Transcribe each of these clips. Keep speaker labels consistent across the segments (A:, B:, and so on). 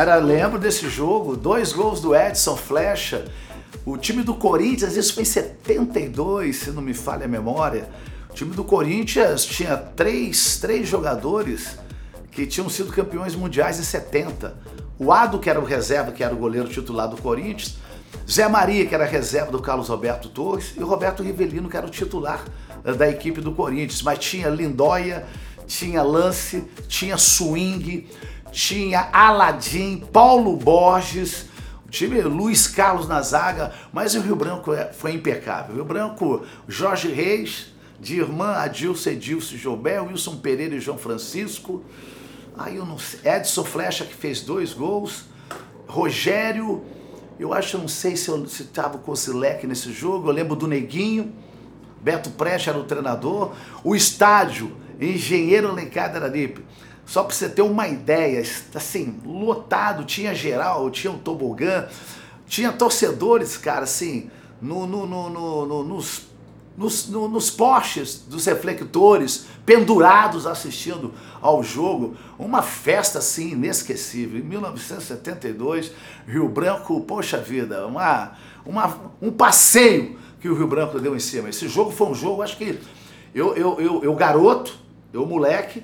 A: Era, lembro desse jogo, dois gols do Edson Flecha. O time do Corinthians, isso foi em 72, se não me falha a memória. O time do Corinthians tinha três, três jogadores que tinham sido campeões mundiais em 70. O Ado, que era o reserva, que era o goleiro titular do Corinthians, Zé Maria, que era reserva do Carlos Roberto Torres, e Roberto Rivelino, que era o titular eh, da equipe do Corinthians. Mas tinha Lindóia, tinha Lance, tinha Swing, tinha Aladim, Paulo Borges, o time Luiz Carlos na zaga, mas o Rio Branco é, foi impecável. O Rio Branco, Jorge Reis, de irmã Adilson, Edilson Joubert, Wilson Pereira e João Francisco. Aí eu não sei, Edson Flecha que fez dois gols, Rogério, eu acho, eu não sei se eu estava com o Sileque nesse jogo, eu lembro do Neguinho, Beto Preste era o treinador, o estádio, Engenheiro Alencar Araripe. Só para você ter uma ideia, assim, lotado, tinha geral, tinha um tobogã, tinha torcedores, cara, assim, no, no, no, nos, nos, nos postes dos reflectores, pendurados assistindo ao jogo. Uma festa, assim, inesquecível. Em 1972, Rio Branco, poxa vida, uma, uma, um passeio que o Rio Branco deu em cima. Esse jogo foi um jogo, acho que eu, eu, eu, eu garoto, eu moleque,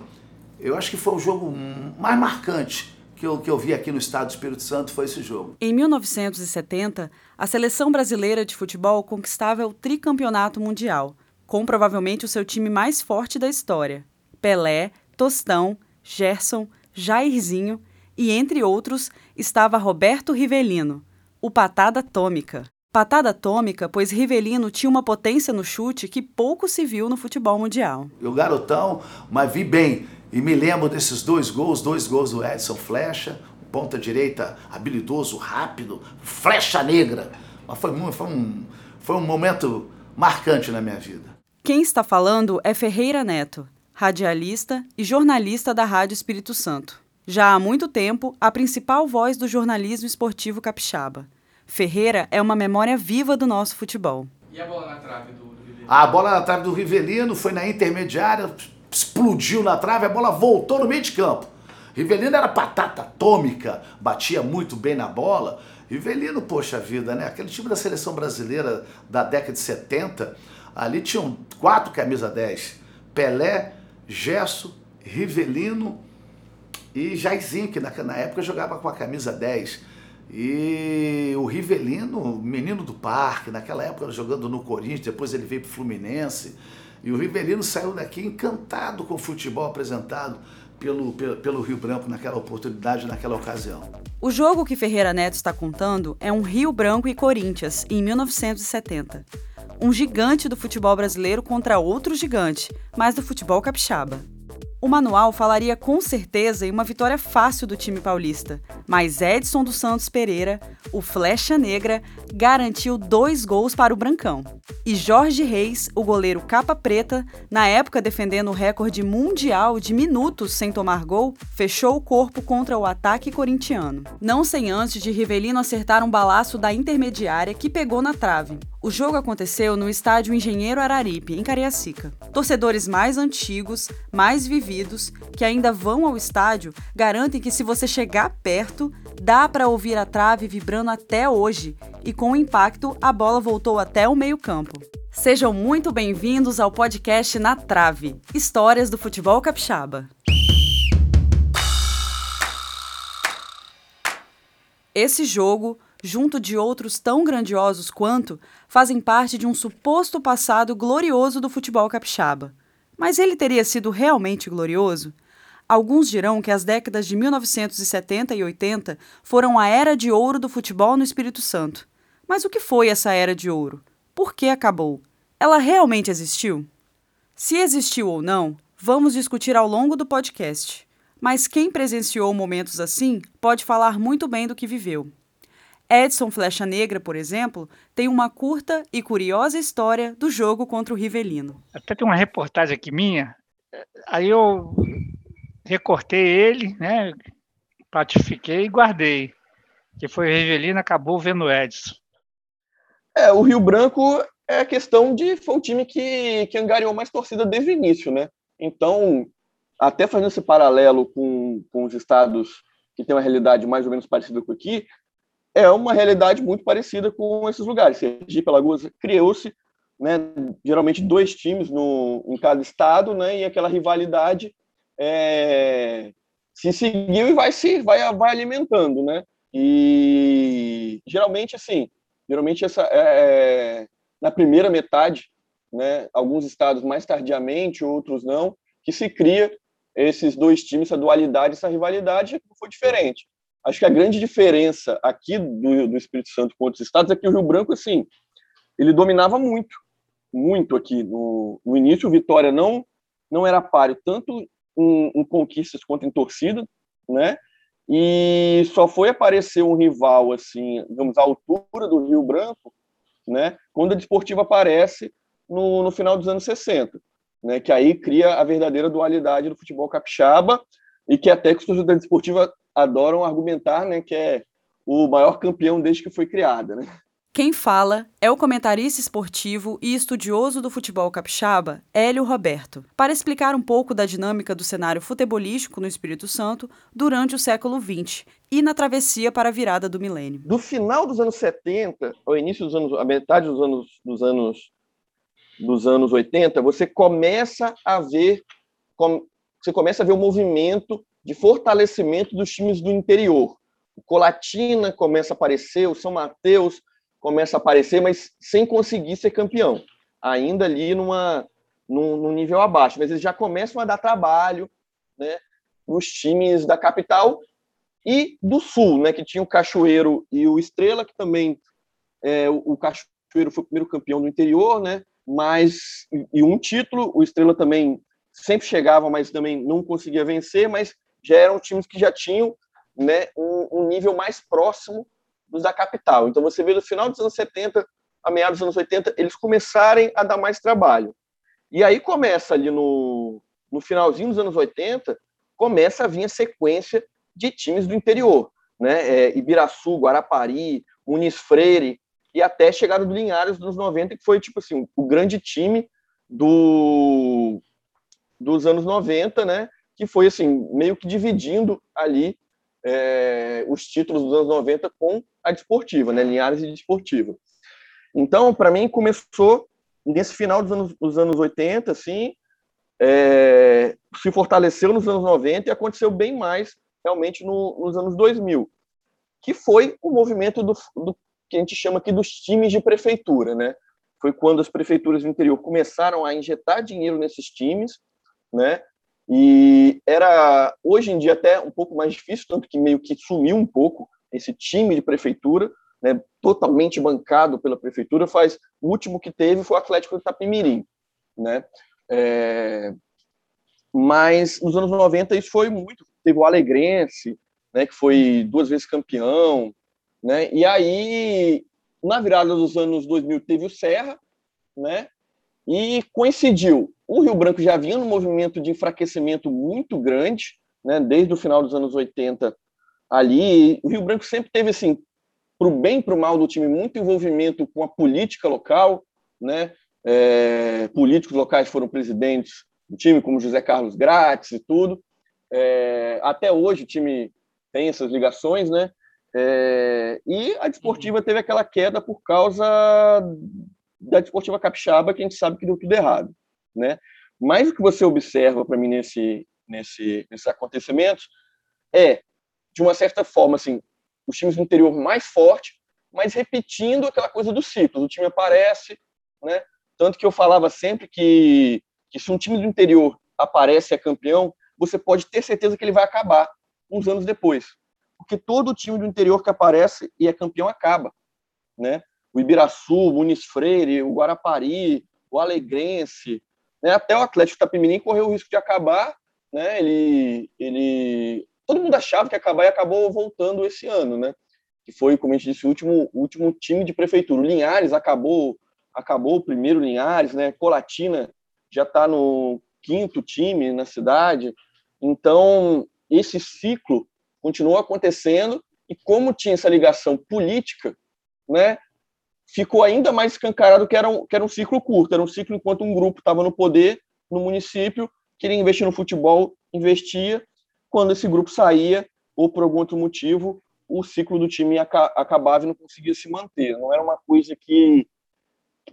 A: eu acho que foi o jogo mais marcante que eu, que eu vi aqui no estado do Espírito Santo foi esse jogo.
B: Em 1970, a seleção brasileira de futebol conquistava o tricampeonato mundial, com provavelmente o seu time mais forte da história. Pelé, Tostão, Gerson, Jairzinho e, entre outros, estava Roberto Rivelino, o patada atômica. Patada atômica, pois Rivelino tinha uma potência no chute que pouco se viu no futebol mundial.
A: Eu garotão, mas vi bem. E me lembro desses dois gols, dois gols do Edson Flecha, ponta direita habilidoso, rápido, flecha negra. Mas foi, foi, um, foi um momento marcante na minha vida.
B: Quem está falando é Ferreira Neto, radialista e jornalista da Rádio Espírito Santo. Já há muito tempo, a principal voz do jornalismo esportivo capixaba. Ferreira é uma memória viva do nosso futebol.
C: E a bola na trave do, do Rivelino?
A: A bola na trave do Rivelino foi na intermediária, explodiu na trave, a bola voltou no meio de campo. Rivelino era patata atômica, batia muito bem na bola. Rivelino, poxa vida, né? Aquele time da seleção brasileira da década de 70, ali tinham quatro camisa 10. Pelé, Gesso, Rivelino e Jairzinho, que na, na época jogava com a camisa 10. E o Rivelino, menino do parque, naquela época jogando no Corinthians, depois ele veio para o Fluminense. E o Rivelino saiu daqui encantado com o futebol apresentado pelo, pelo, pelo, Rio Branco naquela oportunidade, naquela ocasião.
B: O jogo que Ferreira Neto está contando é um Rio Branco e Corinthians, em 1970. Um gigante do futebol brasileiro contra outro gigante, mas do futebol capixaba. O manual falaria com certeza em uma vitória fácil do time paulista, mas Edson dos Santos Pereira, o Flecha Negra, garantiu dois gols para o Brancão. E Jorge Reis, o goleiro capa preta, na época defendendo o recorde mundial de minutos sem tomar gol, fechou o corpo contra o ataque corintiano. Não sem antes de Rivelino acertar um balaço da intermediária que pegou na trave. O jogo aconteceu no estádio Engenheiro Araripe, em Cariacica. Torcedores mais antigos, mais vividos, que ainda vão ao estádio, garantem que se você chegar perto, dá para ouvir a trave vibrando até hoje, e com o impacto, a bola voltou até o meio-campo. Sejam muito bem-vindos ao podcast Na Trave Histórias do Futebol Capixaba. Esse jogo junto de outros tão grandiosos quanto, fazem parte de um suposto passado glorioso do futebol capixaba. Mas ele teria sido realmente glorioso? Alguns dirão que as décadas de 1970 e 80 foram a era de ouro do futebol no Espírito Santo. Mas o que foi essa era de ouro? Por que acabou? Ela realmente existiu? Se existiu ou não, vamos discutir ao longo do podcast. Mas quem presenciou momentos assim pode falar muito bem do que viveu. Edson Flecha Negra, por exemplo, tem uma curta e curiosa história do jogo contra o Rivelino.
D: Até tem uma reportagem aqui minha, aí eu recortei ele, né, platifiquei e guardei, que foi o Rivelino, acabou vendo o Edson.
E: É, o Rio Branco é a questão de foi o time que, que angariou mais torcida desde o início, né? Então, até fazendo esse paralelo com, com os estados que tem uma realidade mais ou menos parecida com aqui, é uma realidade muito parecida com esses lugares. Sergipe, Alagoas, criou-se, né, geralmente dois times no, em cada estado, né, e aquela rivalidade é, se seguiu e vai se vai, vai alimentando, né? E geralmente assim, geralmente essa é, é, na primeira metade, né, alguns estados mais tardiamente, outros não, que se cria esses dois times, essa dualidade, essa rivalidade foi diferente. Acho que a grande diferença aqui do, do Espírito Santo com outros estados é que o Rio Branco, assim, ele dominava muito, muito aqui. No, no início, o Vitória não, não era páreo tanto em, em conquistas quanto em torcida, né? E só foi aparecer um rival, assim, digamos, à altura do Rio Branco, né? Quando a Desportiva aparece no, no final dos anos 60, né? Que aí cria a verdadeira dualidade do futebol capixaba e que até que torcedores da Desportiva adoram argumentar, né, que é o maior campeão desde que foi criada, né?
B: Quem fala é o comentarista esportivo e estudioso do futebol capixaba, Hélio Roberto, para explicar um pouco da dinâmica do cenário futebolístico no Espírito Santo durante o século XX e na travessia para a virada do milênio.
E: Do final dos anos 70 ao início dos anos, a metade dos anos dos anos dos anos 80, você começa a ver você começa a ver o movimento de fortalecimento dos times do interior. O Colatina começa a aparecer, o São Mateus começa a aparecer, mas sem conseguir ser campeão, ainda ali numa, num, num nível abaixo. Mas eles já começam a dar trabalho né, nos times da capital e do sul, né, que tinha o Cachoeiro e o Estrela, que também é, o Cachoeiro foi o primeiro campeão do interior, né, mas e um título, o Estrela também sempre chegava, mas também não conseguia vencer, mas já eram times que já tinham né, um, um nível mais próximo dos da capital. Então você vê no final dos anos 70, a meados dos anos 80, eles começarem a dar mais trabalho. E aí começa ali no, no finalzinho dos anos 80, começa a vir a sequência de times do interior, né? É, Ibiraçu, Guarapari, Muniz Freire e até a chegada do Linhares nos 90, que foi tipo assim, o grande time do dos anos 90, né? Que foi assim meio que dividindo ali é, os títulos dos anos 90 com a desportiva, né, Linhares e desportiva. Então, para mim, começou nesse final dos anos, dos anos 80, assim, é, se fortaleceu nos anos 90 e aconteceu bem mais realmente no, nos anos 2000, que foi o movimento do, do, que a gente chama aqui dos times de prefeitura, né? Foi quando as prefeituras do interior começaram a injetar dinheiro nesses times, né? E era, hoje em dia, até um pouco mais difícil, tanto que meio que sumiu um pouco esse time de prefeitura, né, totalmente bancado pela prefeitura. Faz, o último que teve foi o Atlético de Itapemirim. Né? É, mas nos anos 90 isso foi muito. Teve o Alegrense, né, que foi duas vezes campeão. Né? E aí, na virada dos anos 2000, teve o Serra, né? e coincidiu o Rio Branco já vinha num movimento de enfraquecimento muito grande, né, desde o final dos anos 80 ali. O Rio Branco sempre teve, assim, para o bem e para o mal do time, muito envolvimento com a política local, né? É, políticos locais foram presidentes do time, como José Carlos Grátis e tudo. É, até hoje o time tem essas ligações, né? É, e a desportiva teve aquela queda por causa da desportiva capixaba, que a gente sabe que deu tudo errado né? Mas o que você observa para mim nesse, nesse, nesses acontecimentos é, de uma certa forma, assim, os times do interior mais forte, mas repetindo aquela coisa do ciclo. O time aparece, né? Tanto que eu falava sempre que, que se um time do interior aparece é campeão, você pode ter certeza que ele vai acabar uns anos depois. Porque todo time do interior que aparece e é campeão acaba, né? O Ibiraçu, o Muniz Freire, o Guarapari, o Alegrense, né? Até o Atlético Tapimirim correu o risco de acabar, né? Ele, ele, todo mundo achava que ia acabar e acabou voltando esse ano, né? Que foi, como a gente disse, o último, último time de prefeitura. O Linhares acabou, acabou o primeiro Linhares, né? Colatina já está no quinto time na cidade. Então, esse ciclo continuou acontecendo e como tinha essa ligação política, né, ficou ainda mais escancarado que era um, que era um ciclo curto, era um ciclo enquanto um grupo estava no poder no município, queria investir no futebol, investia, quando esse grupo saía, ou por algum outro motivo o ciclo do time acabava e não conseguia se manter. Não era uma coisa que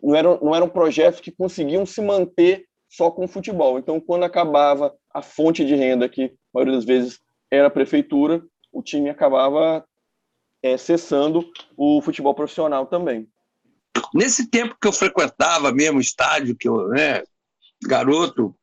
E: não era, não era um projeto que conseguiam se manter só com o futebol. Então, quando acabava a fonte de renda, que a maioria das vezes era a prefeitura, o time acabava é, cessando o futebol profissional também.
F: Nesse tempo que eu frequentava mesmo estádio, que eu, né, garoto,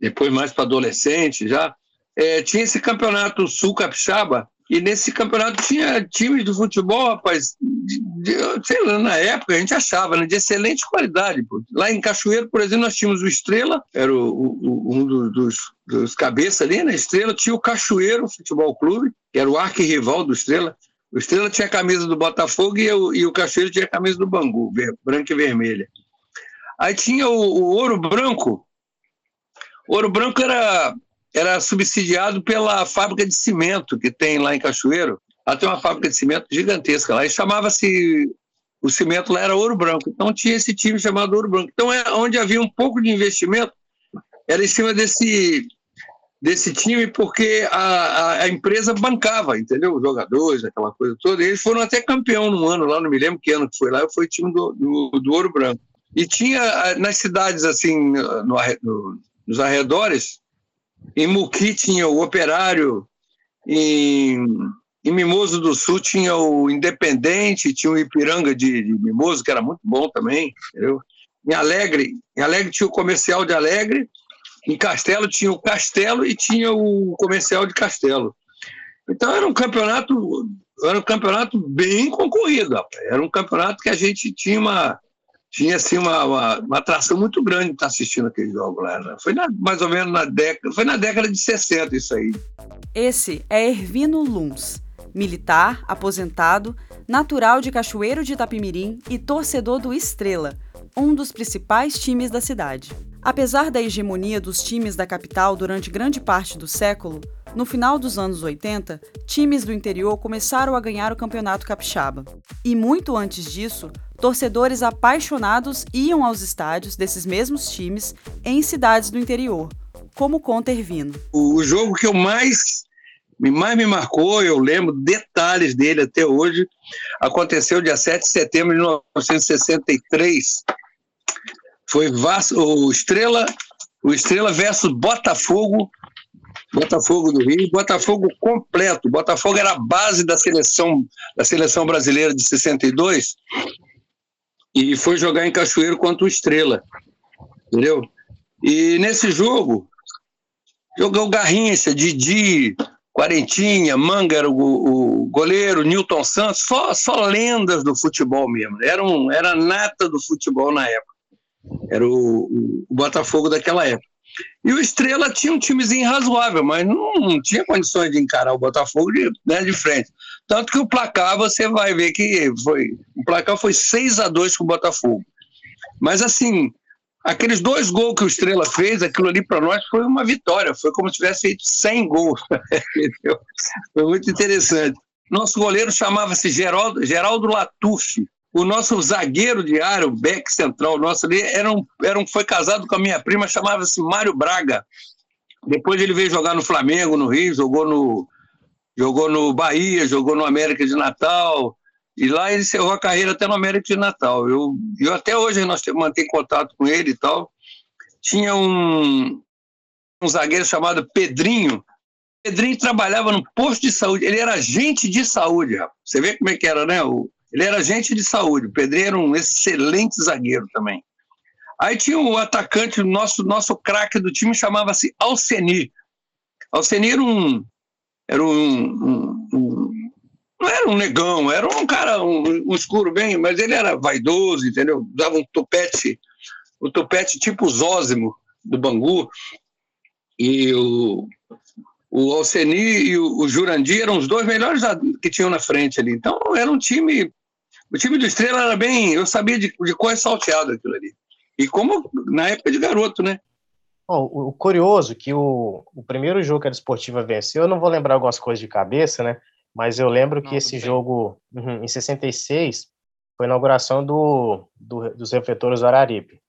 F: depois mais para adolescente já, é, tinha esse campeonato Sul Capixaba, e nesse campeonato tinha times de futebol, rapaz, de, de, sei lá, na época a gente achava, né, de excelente qualidade. Pô. Lá em Cachoeiro, por exemplo, nós tínhamos o Estrela, era o, o, um dos, dos, dos cabeças ali, né? Estrela tinha o Cachoeiro Futebol Clube, que era o arquirrival do Estrela. O Estrela tinha a camisa do Botafogo e, o, e o Cachoeiro tinha a camisa do Bangu, branca e vermelha. Aí tinha o, o Ouro Branco. O Ouro Branco era era subsidiado pela fábrica de cimento que tem lá em Cachoeiro. Ela tem uma fábrica de cimento gigantesca lá, e chamava-se. O cimento lá era Ouro Branco. Então tinha esse time chamado Ouro Branco. Então, é onde havia um pouco de investimento, era em cima desse, desse time, porque a, a, empresa bancava, entendeu? Os jogadores, aquela coisa toda. E eles foram até campeão num ano lá, não me lembro que ano que foi lá, foi o time do, do, do Ouro Branco. E tinha nas cidades, assim, no, no, nos arredores, em Muqui tinha o Operário, em, em Mimoso do Sul tinha o Independente, tinha o Ipiranga de, de Mimoso, que era muito bom também, entendeu? Em Alegre, em Alegre tinha o Comercial de Alegre, em Castelo tinha o Castelo e tinha o Comercial de Castelo. Então era um campeonato, era um campeonato bem concorrido, rapaz. era um campeonato que a gente tinha uma, tinha assim uma, uma, uma, atração muito grande de estar assistindo aquele jogo lá. Né? Foi na, mais ou menos na década, foi na década de 60 isso aí.
B: Esse é Ervino Luns, militar, aposentado, natural de Cachoeiro de Itapimirim e torcedor do Estrela, um dos principais times da cidade. Apesar da hegemonia dos times da capital durante grande parte do século, no final dos anos 80, times do interior começaram a ganhar o campeonato capixaba. E muito antes disso, torcedores apaixonados iam aos estádios desses mesmos times em cidades do interior, como conta Ervino.
F: O jogo que eu mais mais me marcou, eu lembro detalhes dele até hoje, aconteceu dia 7 de setembro de 1963. Foi Vasco, o Estrela, o Estrela versus Botafogo Botafogo do Rio, Botafogo completo. Botafogo era a base da seleção, da seleção brasileira de 62 e foi jogar em Cachoeiro contra o Estrela. Entendeu? E nesse jogo, jogou Garrincha, Didi, Quarentinha, Manga era o, o, goleiro, Newton Santos, só, só lendas do futebol mesmo. Era, um, era nata do futebol na época. Era o, o Botafogo daquela época. E o Estrela tinha um timezinho razoável, mas não, não tinha condições de encarar o Botafogo de, né, de frente. Tanto que o placar, você vai ver que foi. O placar foi 6 a 2 com o Botafogo. Mas assim, aqueles dois gols que o Estrela fez, aquilo ali para nós foi uma vitória. Foi como se tivesse feito 100 gols. foi muito interessante. Nosso goleiro chamava-se Geraldo, Geraldo Latuffi o nosso zagueiro de área, o back central nosso ali, era um, era um, foi casado com a minha prima, chamava-se Mário Braga. Depois ele veio jogar no Flamengo, no Rio, jogou no, jogou no Bahia, jogou no América de Natal. E lá ele encerrou a carreira até no América de Natal. Eu, eu até hoje nós mantém contato com ele e tal. Tinha um, um zagueiro chamado Pedrinho. Pedrinho trabalhava no posto de saúde. Ele era agente de saúde. Rapaz. Você vê como é que era, né? O, ele era agente de saúde. O era um excelente zagueiro também. Aí tinha o um atacante, nosso nosso craque do time chamava-se Alceni. Alceni era um era um, um, um, não era um negão, era um cara um, um, escuro bem, mas ele era vaidoso, entendeu? Dava um topete, o um topete tipo Zózimo do Bangu. E o o Alceni e o Jurandir eram os dois melhores que tinham na frente ali. Então era um time o time do Estrela era bem. Eu sabia de, de qual é salteado aquilo ali. E como na época de garoto, né?
G: Bom, o curioso é que o, o primeiro jogo que a Desportiva venceu, eu não vou lembrar algumas coisas de cabeça, né? Mas eu lembro que esse jogo, uhum, em 66, foi a inauguração do, do, dos refletores do Araripe.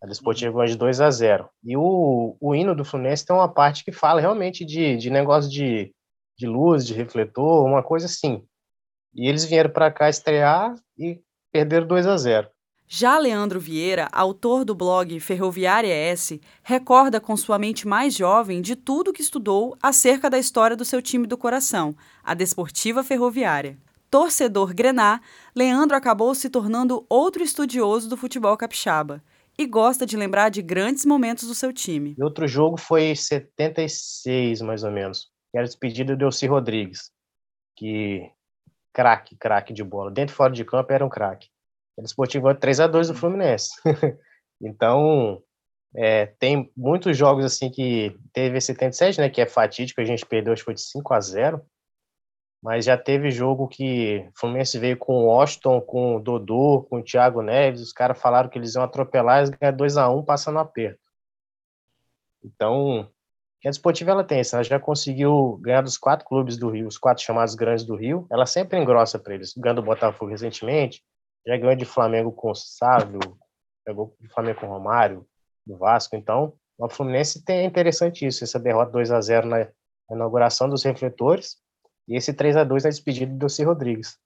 G: A Desportiva ganhou de 2 a 0. E o, o hino do Fluminense tem uma parte que fala realmente de, de negócio de de luz, de refletor, uma coisa assim. E eles vieram para cá estrear e perderam 2 a 0.
B: Já Leandro Vieira, autor do blog Ferroviária S, recorda com sua mente mais jovem de tudo que estudou acerca da história do seu time do coração, a Desportiva Ferroviária. Torcedor grená, Leandro acabou se tornando outro estudioso do futebol capixaba e gosta de lembrar de grandes momentos do seu time.
G: Outro jogo foi 76, mais ou menos, que era despedida do Elci Rodrigues, que craque, craque de bola. Dentro e fora de campo era um craque. Ele esportivou 3 a 2 do Fluminense. então, é, tem muitos jogos assim que teve 77, né, que é fatídico, a gente perdeu, acho que foi de 5 a 0. Mas já teve jogo que o Fluminense veio com o Washington, com o Dodô, com o Thiago Neves, os caras falaram que eles iam atropelar e ganhar 2 a 1 passando aperto. Então, a Desportiva ela tem isso, ela já conseguiu ganhar dos quatro clubes do Rio, os quatro chamados grandes do Rio, ela sempre engrossa para eles, ganhando o Botafogo recentemente, já ganhou de Flamengo com o Sávio, pegou de Flamengo com o Romário, do Vasco. Então, o Fluminense tem é interessante isso, essa derrota 2 a 0 na inauguração dos refletores e esse 3 a 2 na despedida do Doce Rodrigues.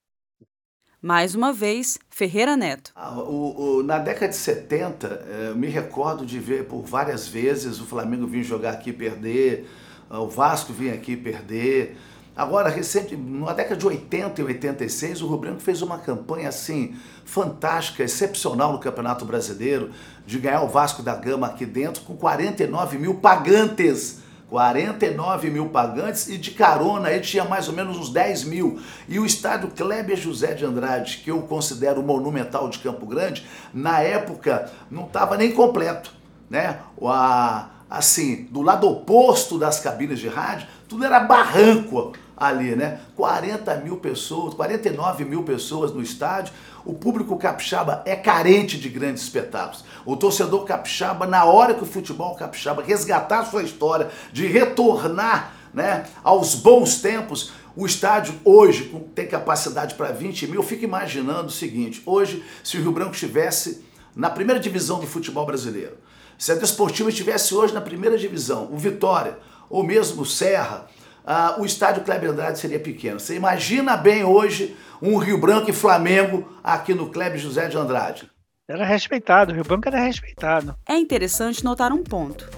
B: Mais uma vez, Ferreira Neto.
A: Ah, o, o, na década de 70, eh, eu me recordo de ver por várias vezes o Flamengo vir jogar aqui e perder, o Vasco vir aqui perder, Agora, recente, na década de 80 e 86, o Rubro fez uma campanha assim fantástica, excepcional no Campeonato Brasileiro, de ganhar o Vasco da Gama aqui dentro com 49 mil pagantes. 49 mil pagantes e de carona aí tinha mais ou menos uns 10 mil. E o estádio Kleber José de Andrade, que eu considero monumental de Campo Grande, na época não estava nem completo, né? A, assim, do lado oposto das cabines de rádio, tudo era barranco ali, né? 40 mil pessoas, 49 mil pessoas no estádio. O público capixaba é carente de grandes espetáculos. O torcedor capixaba, na hora que o futebol capixaba resgatar sua história, de retornar né, aos bons tempos, o estádio hoje tem capacidade para 20 mil. Eu fico imaginando o seguinte: hoje, se o Rio Branco estivesse na primeira divisão do futebol brasileiro, se a Desportiva estivesse hoje na primeira divisão, o Vitória, ou mesmo o Serra, ah, o estádio Kleber Andrade seria pequeno. Você imagina bem hoje um Rio Branco e Flamengo aqui no Kleber José de Andrade.
D: Era respeitado, o Rio Branco era respeitado.
B: É interessante notar um ponto.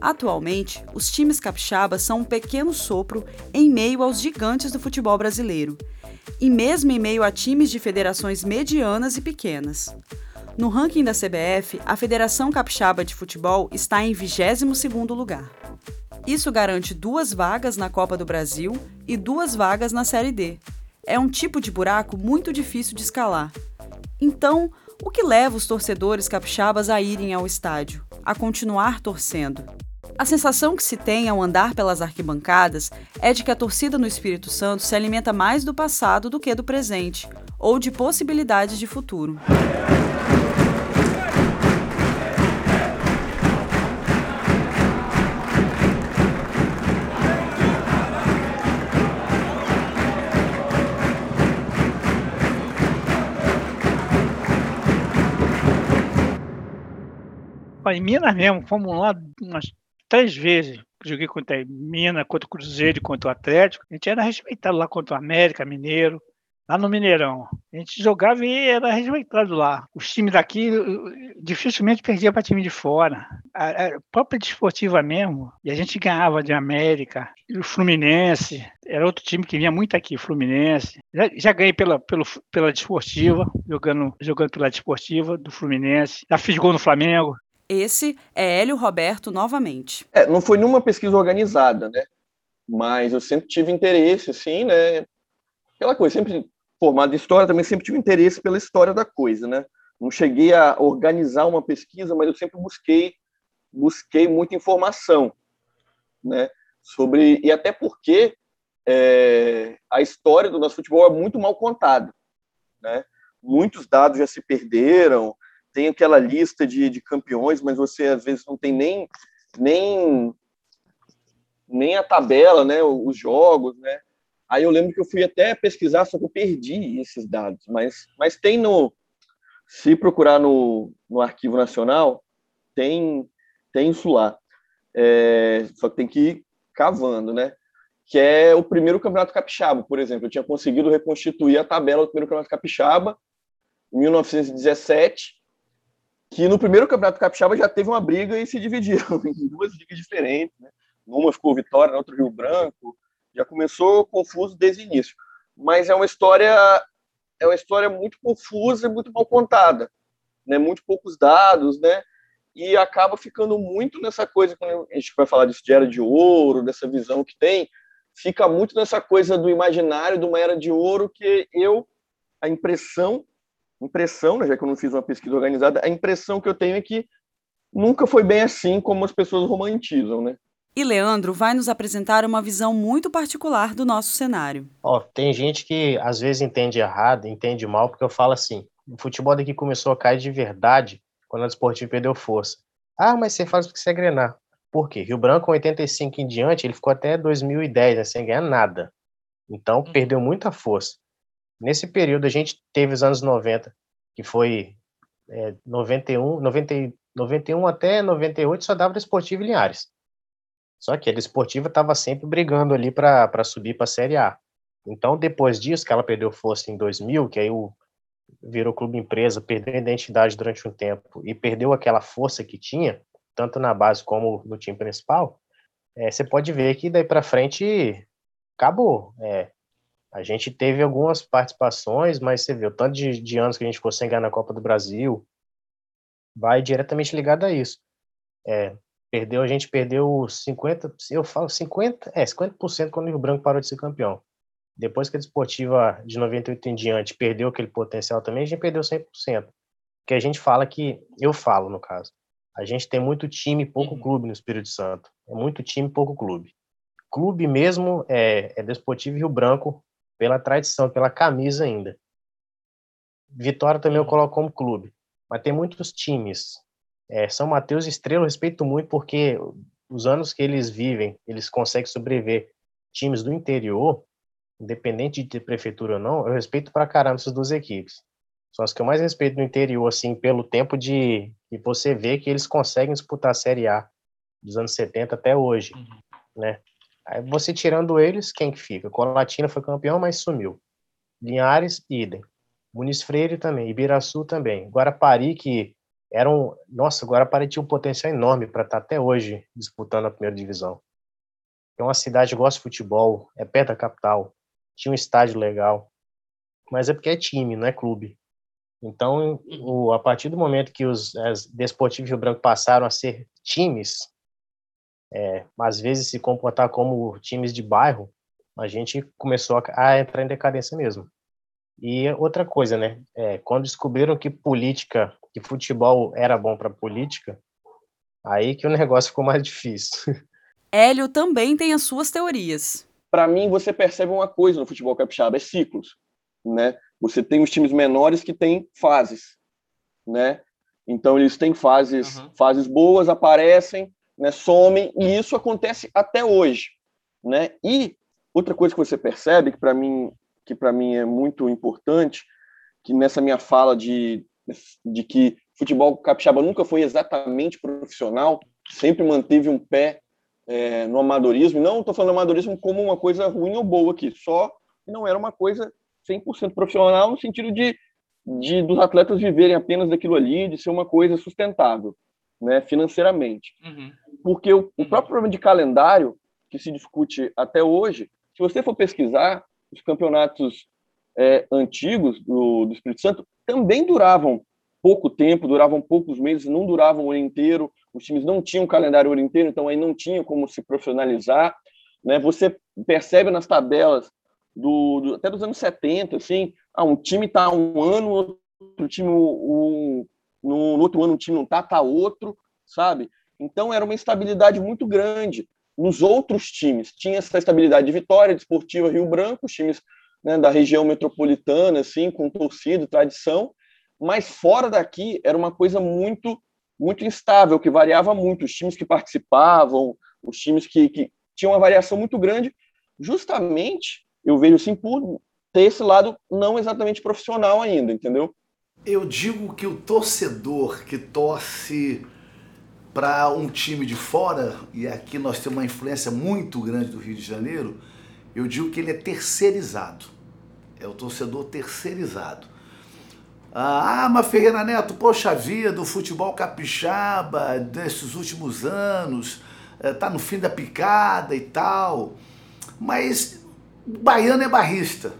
B: Atualmente, os times capixabas são um pequeno sopro em meio aos gigantes do futebol brasileiro, e mesmo em meio a times de federações medianas e pequenas. No ranking da CBF, a Federação Capixaba de Futebol está em 22º lugar. Isso garante duas vagas na Copa do Brasil e duas vagas na Série D. É um tipo de buraco muito difícil de escalar. Então, o que leva os torcedores capixabas a irem ao estádio, a continuar torcendo? A sensação que se tem ao andar pelas arquibancadas é de que a torcida no Espírito Santo se alimenta mais do passado do que do presente, ou de possibilidades de futuro.
D: Em Minas mesmo, fomos lá umas três vezes. Joguei contra Minas, contra o Cruzeiro, contra o Atlético. A gente era respeitado lá contra o América, Mineiro, lá no Mineirão. A gente jogava e era respeitado lá. Os times daqui dificilmente perdiam para time de fora. A, a própria desportiva mesmo, e a gente ganhava de América, o Fluminense, era outro time que vinha muito aqui, Fluminense. Já, já ganhei pela, pelo, pela desportiva, jogando, jogando pela desportiva do Fluminense. Já fiz gol no Flamengo.
B: Esse é Hélio Roberto novamente.
E: É, não foi numa pesquisa organizada, né? Mas eu sempre tive interesse, assim, né? Aquela coisa, sempre formado em história, também sempre tive interesse pela história da coisa, né? Não cheguei a organizar uma pesquisa, mas eu sempre busquei busquei muita informação, né? Sobre e até porque é, a história do nosso futebol é muito mal contada, né? Muitos dados já se perderam, tem aquela lista de, de campeões, mas você às vezes não tem nem, nem, nem a tabela, né, os jogos, né? Aí eu lembro que eu fui até pesquisar, só que eu perdi esses dados, mas, mas tem no, se procurar no, no Arquivo Nacional, tem, tem isso lá. É, só que tem que ir cavando, né? que é o primeiro campeonato capixaba, por exemplo. Eu tinha conseguido reconstituir a tabela do primeiro campeonato capixaba em 1917, que no primeiro campeonato capixaba já teve uma briga e se dividiram em duas ligas diferentes. Né? Numa ficou Vitória, na outra Rio Branco. Já começou confuso desde o início. Mas é uma história é uma história muito confusa e muito mal contada, né? Muito poucos dados, né? E acaba ficando muito nessa coisa quando a gente vai falar disso de era de ouro, dessa visão que tem, fica muito nessa coisa do imaginário de uma era de ouro que eu a impressão impressão, né, já que eu não fiz uma pesquisa organizada, a impressão que eu tenho é que nunca foi bem assim como as pessoas romantizam, né?
B: E Leandro vai nos apresentar uma visão muito particular do nosso cenário.
G: Ó, tem gente que às vezes entende errado, entende mal, porque eu falo assim: o futebol daqui começou a cair de verdade quando a Desportivo perdeu força. Ah, mas você faz porque você é grenar. Por quê? Rio Branco, 85 em diante, ele ficou até 2010 né, sem ganhar nada. Então, uhum. perdeu muita força. Nesse período, a gente teve os anos 90, que foi é, 91, 90, 91 até 98, só dava Desportivo e Linhares. Só que a Desportiva estava sempre brigando ali para subir para a Série A. Então, depois disso, que ela perdeu força em 2000, que aí o, virou clube empresa, perdeu a identidade durante um tempo e perdeu aquela força que tinha, tanto na base como no time principal, é, você pode ver que daí para frente acabou. É, a gente teve algumas participações, mas você vê o tanto de, de anos que a gente ficou sem ganhar na Copa do Brasil, vai diretamente ligado a isso. É, Perdeu, a gente perdeu 50, eu falo 50, é, 50% quando o Rio Branco parou de ser campeão. Depois que a Desportiva de 98 em diante perdeu aquele potencial também, a gente perdeu 100%. Que a gente fala que, eu falo no caso, a gente tem muito time e pouco uhum. clube no Espírito Santo. É muito time e pouco clube. Clube mesmo é, é Desportivo Rio Branco, pela tradição, pela camisa ainda. Vitória também eu uhum. coloco como clube. Mas tem muitos times é, São Mateus e Estrela eu respeito muito porque os anos que eles vivem, eles conseguem sobreviver. Times do interior, independente de ter prefeitura ou não, eu respeito pra caramba essas duas equipes. São as que eu mais respeito no interior, assim, pelo tempo de que você vê que eles conseguem disputar a Série A dos anos 70 até hoje, uhum. né? Aí você tirando eles, quem que fica? Colatina foi campeão, mas sumiu. Linhares, idem. Muniz Freire também, Ibiraçu também. Guarapari, que eram, nossa, agora tinha um potencial enorme para estar tá até hoje disputando a primeira divisão. É uma cidade que gosta de futebol, é perto da capital, tinha um estádio legal, mas é porque é time, não é clube. Então, o, a partir do momento que os as Desportivo Rio Branco passaram a ser times, é, às vezes se comportar como times de bairro, a gente começou a, a entrar em decadência mesmo. E outra coisa, né? É, quando descobriram que política que futebol era bom para política, aí que o negócio ficou mais difícil.
B: Hélio também tem as suas teorias.
E: Para mim, você percebe uma coisa no futebol capixaba, é ciclos, né? Você tem os times menores que têm fases, né? Então eles têm fases, uhum. fases boas, aparecem, né, somem e isso acontece até hoje, né? E outra coisa que você percebe que para mim que mim é muito importante, que nessa minha fala de de que futebol capixaba nunca foi exatamente profissional, sempre manteve um pé é, no amadorismo. Não estou falando amadorismo como uma coisa ruim ou boa aqui, só que não era uma coisa 100% profissional no sentido de, de dos atletas viverem apenas daquilo ali, de ser uma coisa sustentável, né, financeiramente. Uhum. Porque o, o próprio problema de calendário que se discute até hoje, se você for pesquisar os campeonatos é, antigos do, do Espírito Santo, também duravam pouco tempo, duravam poucos meses, não duravam o ano inteiro, os times não tinham calendário o ano inteiro, então aí não tinha como se profissionalizar. Né? Você percebe nas tabelas do, do até dos anos 70, assim, ah, um time está um ano, outro time um, no, no, outro ano um time não está, está outro, sabe? Então era uma instabilidade muito grande. Nos outros times tinha essa estabilidade de Vitória, de Esportiva Rio Branco, os times né, da região metropolitana, assim, com torcida, tradição, mas fora daqui era uma coisa muito muito instável, que variava muito. Os times que participavam, os times que, que tinham uma variação muito grande, justamente, eu vejo assim, por ter esse lado não exatamente profissional ainda, entendeu?
A: Eu digo que o torcedor que torce para um time de fora, e aqui nós temos uma influência muito grande do Rio de Janeiro, eu digo que ele é terceirizado. É o torcedor terceirizado. Ah, mas Ferreira Neto, poxa vida, o futebol capixaba desses últimos anos, está no fim da picada e tal. Mas baiano é barrista,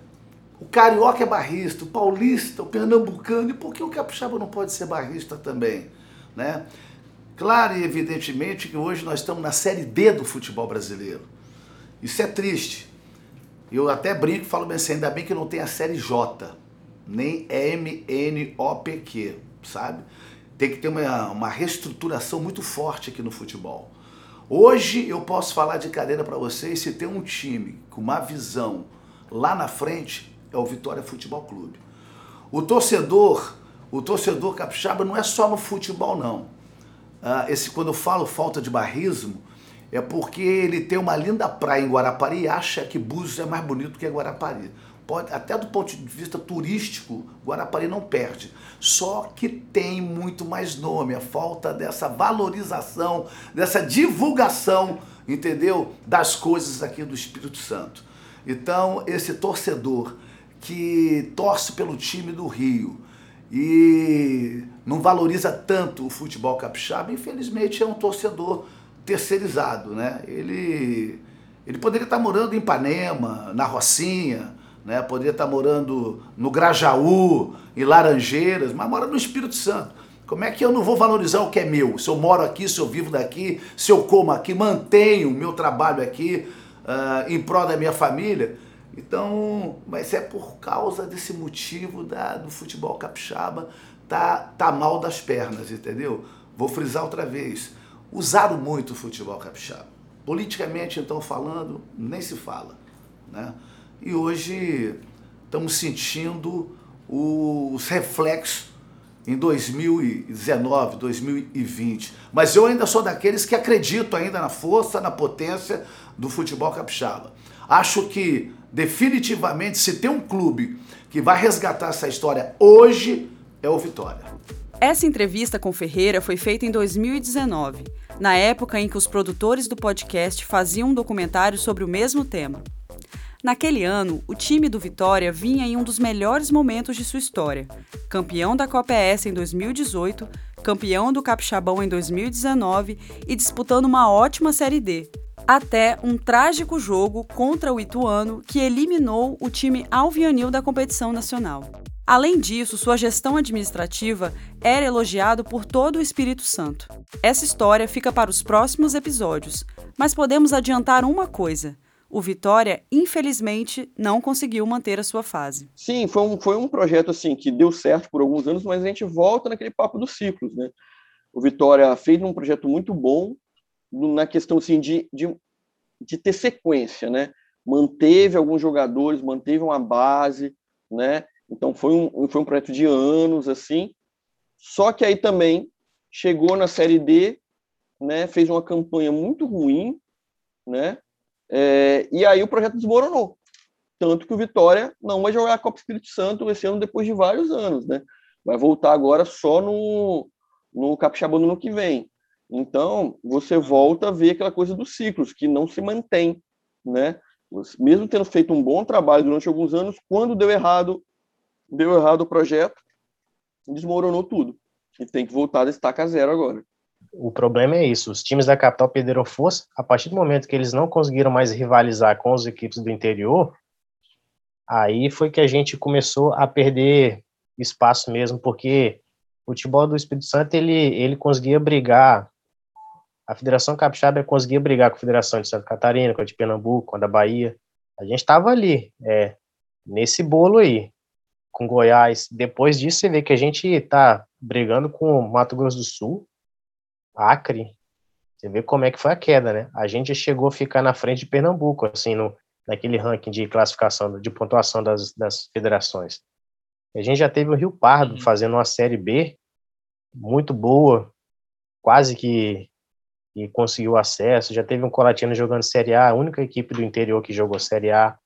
A: o carioca é barrista, o paulista, o pernambucano, e por que o capixaba não pode ser barrista também? Né? Claro e evidentemente que hoje nós estamos na Série D do futebol brasileiro. Isso é triste. Eu até brinco e falo bem assim, ainda bem que não tem a Série J, nem MNOPQ, sabe? Tem que ter uma, uma reestruturação muito forte aqui no futebol. Hoje eu posso falar de cadeira para vocês se tem um time com uma visão lá na frente, é o Vitória Futebol Clube. O torcedor, o torcedor capixaba não é só no futebol não. Ah, esse quando eu falo falta de barrismo, é porque ele tem uma linda praia em Guarapari e acha que Búzios é mais bonito que Guarapari. Pode, até do ponto de vista turístico, Guarapari não perde. Só que tem muito mais nome, a falta dessa valorização, dessa divulgação, entendeu? Das coisas aqui do Espírito Santo. Então, esse torcedor que torce pelo time do Rio e não valoriza tanto o futebol capixaba, infelizmente é um torcedor terceirizado, né? Ele, ele poderia estar morando em Ipanema, na Rocinha, né? Poderia estar morando no Grajaú, em Laranjeiras, mas mora no Espírito Santo. Como é que eu não vou valorizar o que é meu? Se eu moro aqui, se eu vivo daqui, se eu como aqui, mantenho o meu trabalho aqui uh, em prol da minha família. Então, mas é por causa desse motivo da, do futebol capixaba tá, tá mal das pernas, entendeu? Vou frisar outra vez usaram muito o futebol capixaba. Politicamente, então, falando, nem se fala. Né? E hoje estamos sentindo os reflexos em 2019, 2020. Mas eu ainda sou daqueles que acredito ainda na força, na potência do futebol capixaba. Acho que definitivamente se tem um clube que vai resgatar essa história hoje é o Vitória.
B: Essa entrevista com Ferreira foi feita em 2019, na época em que os produtores do podcast faziam um documentário sobre o mesmo tema. Naquele ano, o time do Vitória vinha em um dos melhores momentos de sua história. Campeão da Copa ES em 2018, campeão do Capixabão em 2019 e disputando uma ótima Série D. Até um trágico jogo contra o Ituano que eliminou o time alvianil da competição nacional. Além disso, sua gestão administrativa era elogiado por todo o Espírito Santo. Essa história fica para os próximos episódios, mas podemos adiantar uma coisa. O Vitória, infelizmente, não conseguiu manter a sua fase.
E: Sim, foi um, foi um projeto assim que deu certo por alguns anos, mas a gente volta naquele papo dos ciclos, né? O Vitória fez um projeto muito bom na questão assim, de, de, de ter sequência, né? Manteve alguns jogadores, manteve uma base, né? Então foi um, foi um projeto de anos assim. Só que aí também chegou na Série D, né, fez uma campanha muito ruim, né, é, e aí o projeto desmoronou. Tanto que o Vitória não vai jogar a Copa Espírito Santo esse ano depois de vários anos, né? Vai voltar agora só no, no Capixabano no que vem. Então, você volta a ver aquela coisa dos ciclos, que não se mantém, né? Mesmo tendo feito um bom trabalho durante alguns anos, quando deu errado, deu errado o projeto, desmoronou tudo. E tem que voltar da estaca zero agora.
G: O problema é isso, os times da capital perderam força, a partir do momento que eles não conseguiram mais rivalizar com as equipes do interior, aí foi que a gente começou a perder espaço mesmo, porque o futebol do Espírito Santo, ele, ele conseguia brigar, a Federação Capixaba conseguia brigar com a Federação de Santa Catarina, com a de Pernambuco, com a da Bahia, a gente estava ali, é, nesse bolo aí, com Goiás. Depois disso, você vê que a gente está brigando com Mato Grosso do Sul, Acre. Você vê como é que foi a queda, né? A gente chegou a ficar na frente de Pernambuco, assim, no, naquele ranking de classificação, de pontuação das, das federações. A gente já teve o Rio Pardo uhum. fazendo uma Série B muito boa, quase que, que conseguiu acesso. Já teve um Colatino jogando Série A, a única equipe do interior que jogou Série A.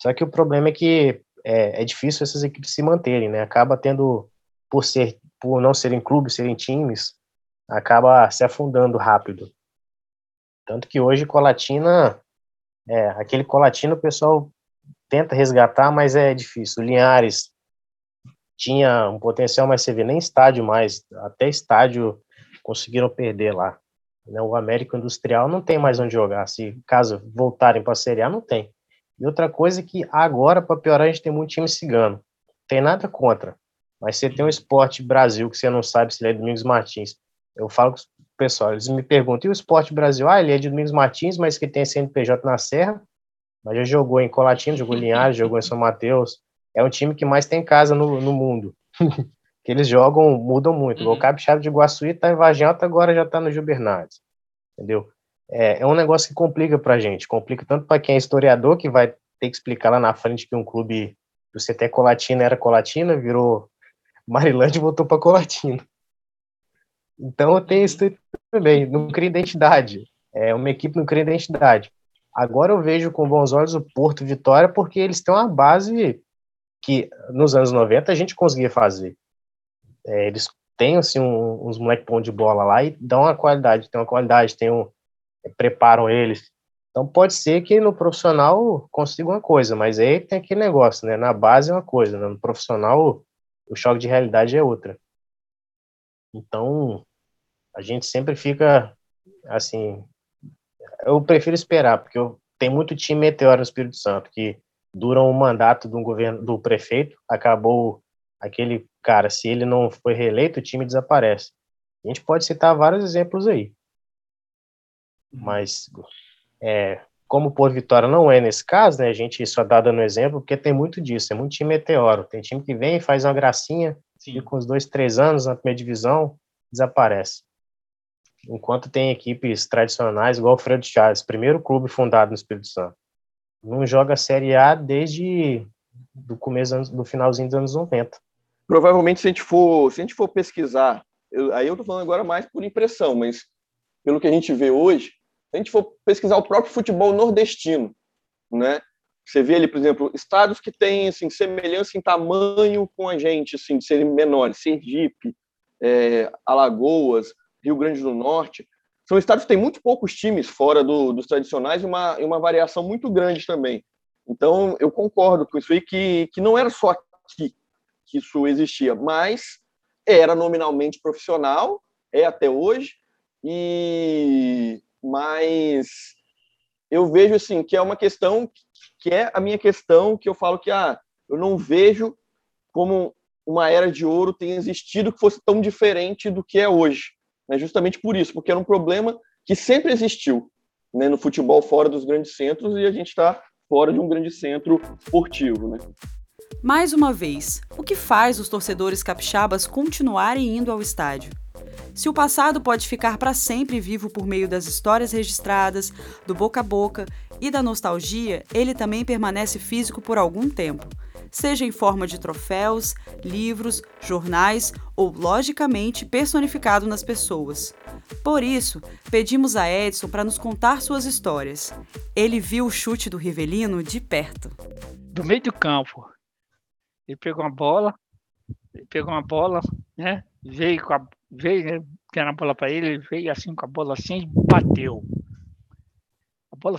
G: Só que o problema é que é, é difícil essas equipes se manterem, né? Acaba tendo, por ser, por não serem clubes, serem times, acaba se afundando rápido. Tanto que hoje Colatina É, aquele Colatino o pessoal tenta resgatar, mas é difícil. O Linhares tinha um potencial, mas você vê nem estádio mais, até estádio conseguiram perder lá. Né? O América Industrial não tem mais onde jogar. Se caso voltarem para a Série A, não tem. E outra coisa é que agora, para piorar, a gente tem muito time cigano. Tem nada contra. Mas você tem um esporte Brasil que você não sabe se ele é Domingos Martins. Eu falo com o pessoal, eles me perguntam, e o esporte Brasil? Ah, ele é de Domingos Martins, mas que tem CNPJ na Serra, mas já jogou em Colatina, jogou em Linhares, jogou em São Mateus. É um time que mais tem casa no, no mundo. que eles jogam, mudam muito. Uhum. O Capixaba de Iguaçuí tá em Vargem Alta, agora já tá no Gil Bernardes. Entendeu? É, é um negócio que complica pra gente. Complica tanto para quem é historiador, que vai ter que explicar lá na frente que um clube do CT Colatina era Colatina, virou Marilândia e voltou para Colatina. Então tem isso também, não cria identidade. É uma equipe não cria identidade. Agora eu vejo com bons olhos o Porto Vitória porque eles têm uma base que nos anos 90 a gente conseguia fazer. É, eles têm assim um, uns moleque bom de bola lá e dão uma qualidade, tem uma qualidade, tem um é, preparam eles. Então pode ser que no profissional consiga uma coisa, mas aí tem aquele negócio, né? Na base é uma coisa, né? no profissional o choque de realidade é outra. Então, a gente sempre fica assim. Eu prefiro esperar, porque eu, tem muito time meteoro no Espírito Santo que duram o mandato do governo do prefeito, acabou aquele cara, se ele não foi reeleito, o time desaparece. A gente pode citar vários exemplos aí. Mas é, como o Porto Vitória não é nesse caso, né, a gente só dá dando exemplo, porque tem muito disso, é muito time meteoro. Tem time que vem, faz uma gracinha, e com os dois, três anos na primeira divisão, desaparece. Enquanto tem equipes tradicionais, igual o Fred Chaves, primeiro clube fundado no Espírito Santo, não joga a Série A desde do começo do finalzinho dos anos 90.
E: Provavelmente, se a gente for, se a gente for pesquisar, eu, aí eu estou falando agora mais por impressão, mas pelo que a gente vê hoje, a gente for pesquisar o próprio futebol nordestino, né? Você vê ali, por exemplo, estados que têm assim, semelhança em tamanho com a gente, assim, de serem menores, Sergipe, é, Alagoas, Rio Grande do Norte, são estados que têm muito poucos times fora do, dos tradicionais e uma, uma variação muito grande também. Então, eu concordo com isso aí, que, que não era só aqui que isso existia, mas era nominalmente profissional, é até hoje, e mas eu vejo assim que é uma questão que é a minha questão que eu falo que ah, eu não vejo como uma era de ouro tenha existido que fosse tão diferente do que é hoje. Né? Justamente por isso, porque era um problema que sempre existiu né, no futebol fora dos grandes centros e a gente está fora de um grande centro esportivo. Né?
B: Mais uma vez, o que faz os torcedores capixabas continuarem indo ao estádio? Se o passado pode ficar para sempre vivo por meio das histórias registradas, do boca a boca e da nostalgia, ele também permanece físico por algum tempo, seja em forma de troféus, livros, jornais ou, logicamente, personificado nas pessoas. Por isso, pedimos a Edson para nos contar suas histórias. Ele viu o chute do Rivelino de perto.
D: Do meio do campo. Ele pegou uma bola, pegou uma bola, né? Veio com a veio, né, deram a bola para ele, ele veio assim com a bola assim bateu. A bola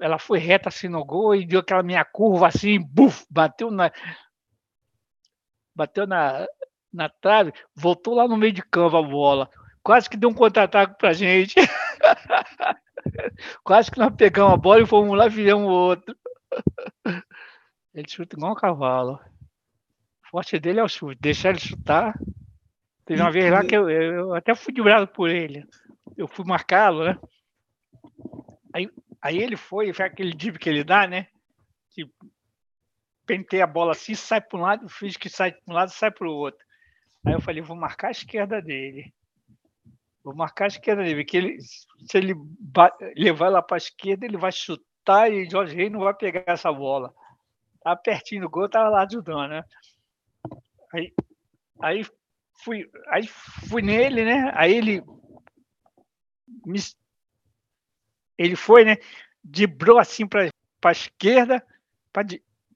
D: ela foi reta assim no gol e deu aquela minha curva assim, buf, bateu na bateu na, na trave, voltou lá no meio de campo a bola. Quase que deu um contra-ataque pra gente. Quase que nós pegamos a bola e fomos lá e viramos outro. Ele chuta igual um cavalo. O forte dele é o chute. Deixar ele chutar, Teve uma vez lá que eu, eu até fui bravo por ele. Eu fui marcá-lo, né? Aí, aí ele foi, foi aquele dip que ele dá, né? Que pentei a bola assim, sai para um lado, fiz que sai para um lado, sai para o outro. Aí eu falei, vou marcar a esquerda dele. Vou marcar a esquerda dele, porque ele, se ele levar lá para a esquerda, ele vai chutar e Jorge Rei não vai pegar essa bola. Tá pertinho do gol, tava lá ajudando, né? Aí, aí fui, aí fui nele, né? Aí ele me, ele foi, né? Dibrou assim para a esquerda, para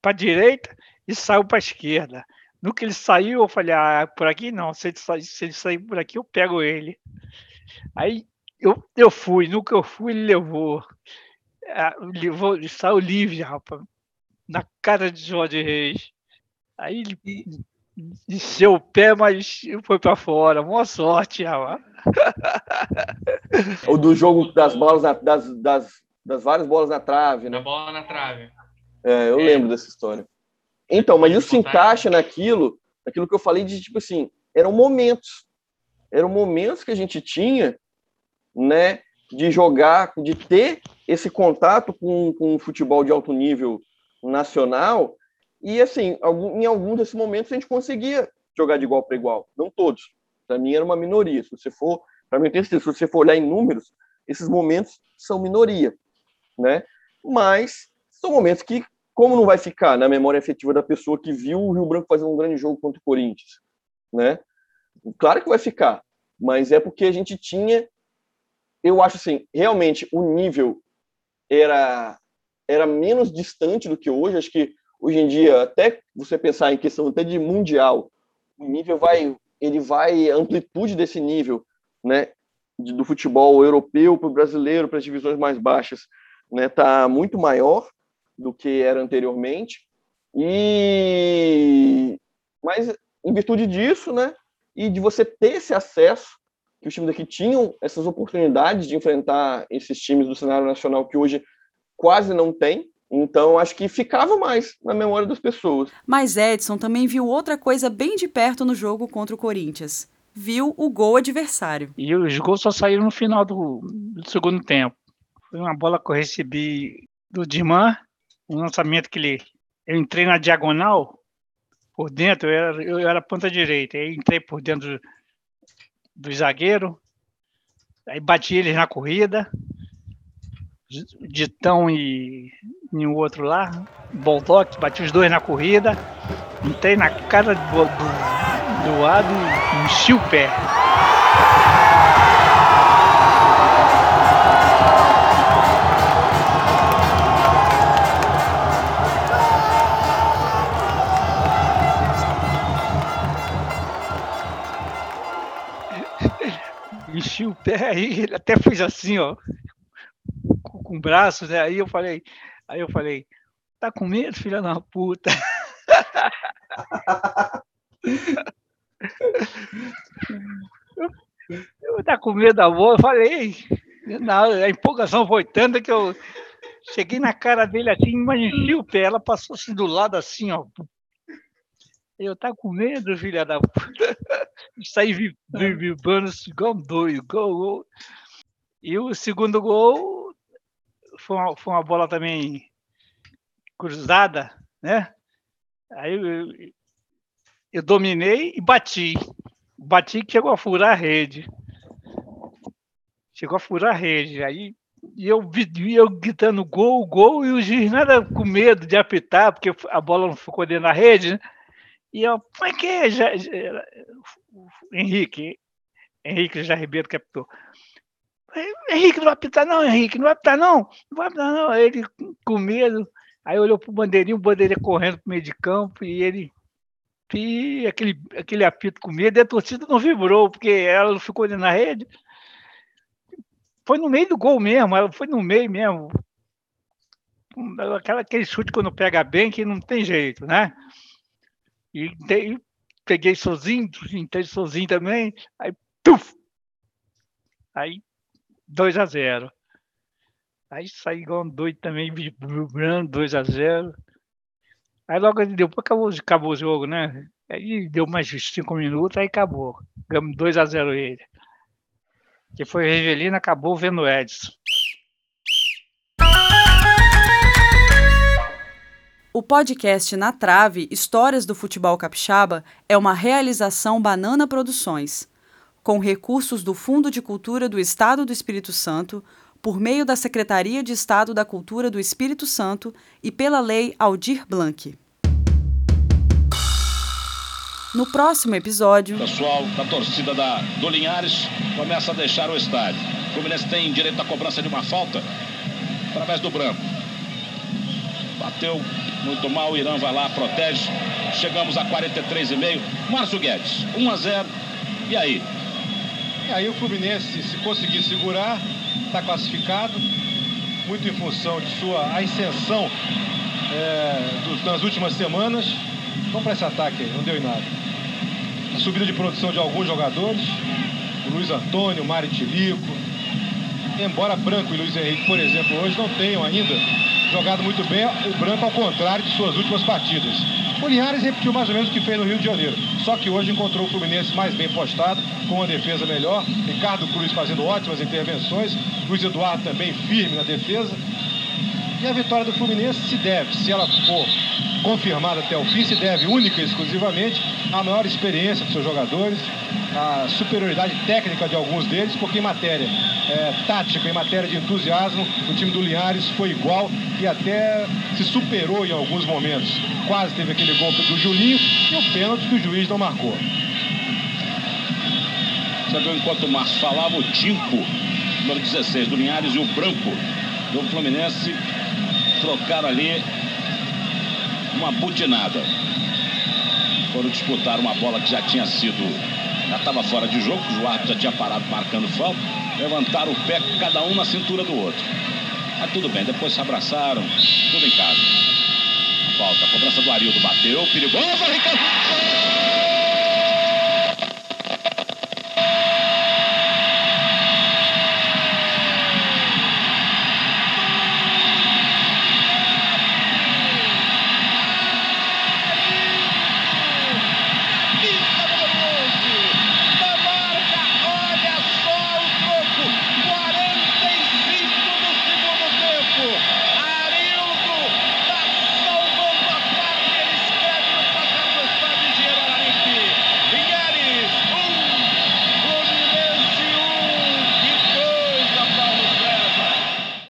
D: a direita e saiu para a esquerda. No que ele saiu, eu falei, ah, por aqui não, se ele, sair, se ele sair por aqui, eu pego ele. Aí eu, eu fui, no que eu fui, ele levou. é, levou, saiu livre, rapaz, na cara de Jorge Reis. Aí ele desceu o pé, mas foi para fora. Boa sorte, rapaz.
E: O do jogo das bolas, na, das, das, das várias bolas na trave, né?
C: Da bola na trave.
E: É, eu
C: É.
E: lembro dessa história. Então, mas isso se encaixa naquilo, naquilo que eu falei de tipo assim, eram momentos. Eram momentos que a gente tinha, né, de jogar, de ter esse contato com, com o futebol de alto nível nacional. E assim, em algum desses momentos a gente conseguia jogar de igual para igual. Não todos. Para mim era uma minoria. Se você for, para mim se você for olhar em números, esses momentos são minoria, né? Mas são momentos que como não vai ficar na memória afetiva da pessoa que viu o Rio Branco fazendo um grande jogo contra o Corinthians, né? Claro que vai ficar, mas é porque a gente tinha, eu acho assim, realmente o nível era era menos distante do que hoje. Acho que hoje em dia, até você pensar em questão até de mundial, o nível vai, ele vai a amplitude desse nível, né? do futebol europeu para o brasileiro, para as divisões mais baixas, né? Tá muito maior do que era anteriormente. E mas em virtude disso, né, e de você ter esse acesso que os times daqui tinham essas oportunidades de enfrentar esses times do cenário nacional que hoje quase não tem. Então acho que ficava mais na memória das pessoas.
B: Mas Edson também viu outra coisa bem de perto no jogo contra o Corinthians. Viu o gol adversário.
D: E os gols só saíram no final do, do segundo tempo. Foi uma bola que eu recebi do Diman, um lançamento que ele. Eu entrei na diagonal, por dentro, eu era, eu era ponta direita. Aí entrei por dentro do, do zagueiro, aí bati eles na corrida. Ditão e, e o outro lá, Boldock, bati os dois na corrida. Entrei na cara do, do, do lado e enchi o pé. enchi o pé aí, ele até fez assim, ó, com, com o braço, né? Aí eu falei, aí eu falei, tá com medo, filha da puta? eu, tá com medo da bola, eu falei, não, a empolgação foi tanta que eu cheguei na cara dele assim, mas enchi o pé, ela passou assim do lado assim, ó. Eu tá com medo, filha da puta. Saí vi- vi- vibrando assim, igual um doido. E o segundo gol foi uma, foi uma bola também cruzada, né? Aí eu, eu dominei e bati. Bati que chegou a furar a rede. Chegou a furar a rede. Aí e eu, eu gritando gol, gol, e o juiz nada com medo de apitar, porque a bola não ficou dentro da rede, né? E eu, como é que é? Já, já- Henrique, Henrique já Ribeiro que apitou. Henrique, não vai apitar não, Henrique, não vai apitar não, não vai apitar não. Aí ele com medo, aí olhou pro bandeirinho, o bandeirinho correndo pro meio de campo, e ele, e aquele, aquele apito com medo, e a torcida não vibrou, porque ela não ficou dentro na rede. Foi no meio do gol mesmo, ela foi no meio mesmo. Aquela, aquele chute quando pega bem, que não tem jeito, né? E peguei sozinho, entrei sozinho também, aí, tuf! Aí, 2 a 0 Aí saí igual um doido também, vibrando, 2 a 0 Aí logo depois acabou, acabou o jogo, né? Aí deu mais uns 5 minutos, aí acabou. Ganhamos 2 a 0 ele. Que foi Revelino, acabou vendo o Edson.
B: O podcast Na Trave Histórias do Futebol Capixaba é uma realização Banana Produções, com recursos do Fundo de Cultura do Estado do Espírito Santo, por meio da Secretaria de Estado da Cultura do Espírito Santo e pela Lei Aldir Blanc. No próximo episódio.
H: Pessoal da torcida da, do Linhares começa a deixar o estádio. O Fluminense tem direito à cobrança de uma falta através do branco. Bateu muito mal, o Irã vai lá, protege. Chegamos a 43,5. Márcio Guedes, 1 a 0. E aí?
I: E aí o Fluminense, se conseguir segurar, está classificado. muito em função de sua ascensão é, do, nas últimas semanas. Vamos para esse ataque aí, não deu em nada. A subida de produção de alguns jogadores, Luiz Antônio, o Mari Tilico. Embora Branco e Luiz Henrique, por exemplo, hoje não tenham ainda jogado muito bem, o Branco ao contrário de suas últimas partidas. O Linhares repetiu mais ou menos o que fez no Rio de Janeiro. Só que hoje encontrou o Fluminense mais bem postado, com uma defesa melhor. Ricardo Cruz fazendo ótimas intervenções. Luiz Eduardo também firme na defesa. E a vitória do Fluminense se deve, se ela for confirmada até o fim, se deve única e exclusivamente à maior experiência dos seus jogadores, à superioridade técnica de alguns deles, porque em matéria é, tática, em matéria de entusiasmo, o time do Linhares foi igual e até se superou em alguns momentos. Quase teve aquele golpe do Julinho e o pênalti que o juiz não marcou.
H: Viu enquanto o Márcio falava, o Tinco, número 16 do Linhares, e o Branco do Fluminense trocaram ali uma butinada. Foram disputar uma bola que já tinha sido, já estava fora de jogo, o árbitro já tinha parado marcando falta. Levantaram o pé, cada um na cintura do outro. Mas tudo bem, depois se abraçaram, tudo em casa. Falta, a cobrança do Arildo bateu, perigosa, Ricardo.